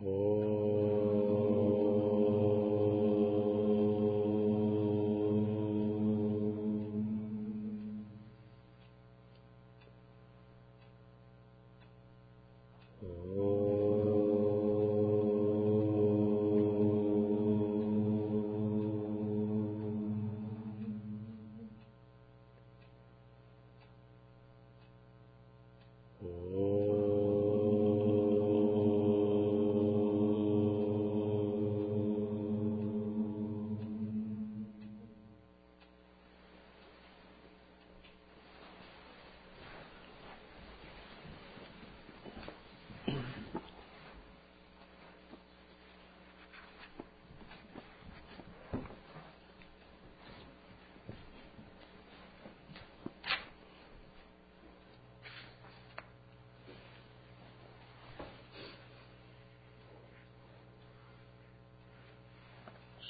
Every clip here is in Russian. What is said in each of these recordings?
Oh.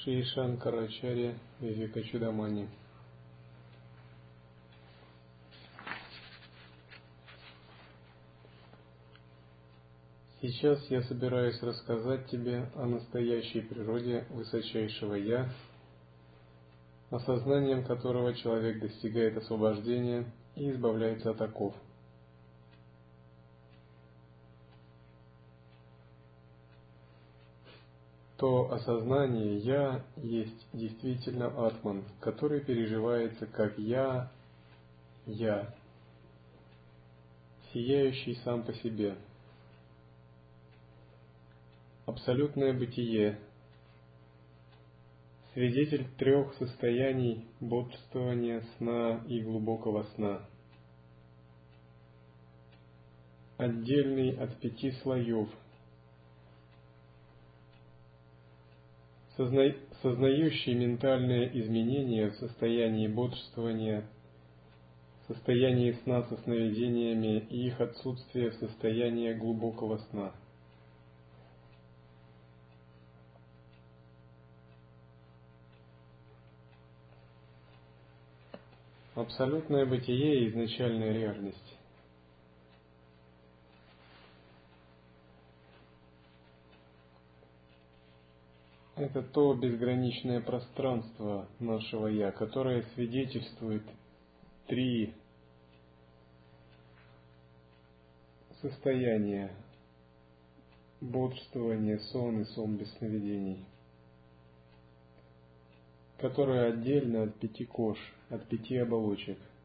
Шри Шанкарачарья Вивекачудамани. Сейчас я собираюсь рассказать тебе о настоящей природе высочайшего Я, осознанием которого человек достигает освобождения и избавляется от оков – то осознание «я» есть действительно атман, который переживается как «я», «я», сияющий сам по себе. Абсолютное бытие, свидетель трех состояний бодрствования, сна и глубокого сна, отдельный от пяти слоев – сознающий ментальные изменения в состоянии бодрствования, в состоянии сна со сновидениями и их отсутствие в состоянии глубокого сна. Абсолютное бытие и изначальная реальность. Это то безграничное пространство нашего Я, которое свидетельствует три состояния бодрствование, сон и сон без сновидений, которое отдельно от пяти кож, от пяти оболочек –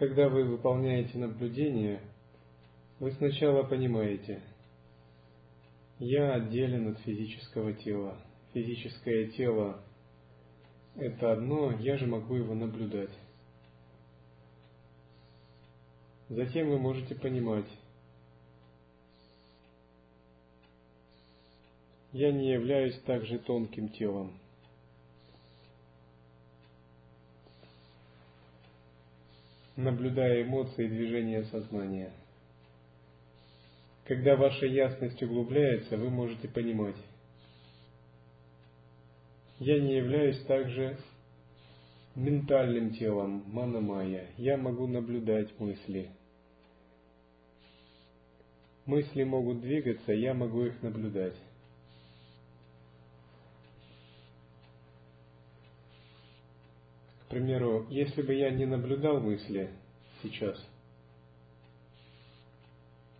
Когда вы выполняете наблюдение, вы сначала понимаете, я отделен от физического тела. Физическое тело – это одно, я же могу его наблюдать. Затем вы можете понимать, я не являюсь также тонким телом. Наблюдая эмоции и движения сознания. Когда ваша ясность углубляется, вы можете понимать, я не являюсь также ментальным телом, мана-майя. Я могу наблюдать мысли. Мысли могут двигаться, я могу их наблюдать. Примеру, если бы я не наблюдал мысли сейчас,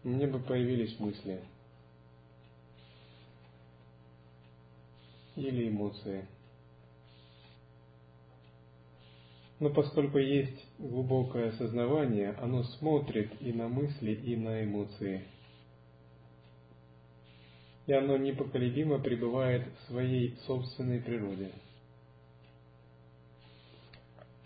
мне бы появились мысли или эмоции. Но поскольку есть глубокое осознавание, оно смотрит и на мысли, и на эмоции. И оно непоколебимо пребывает в своей собственной природе –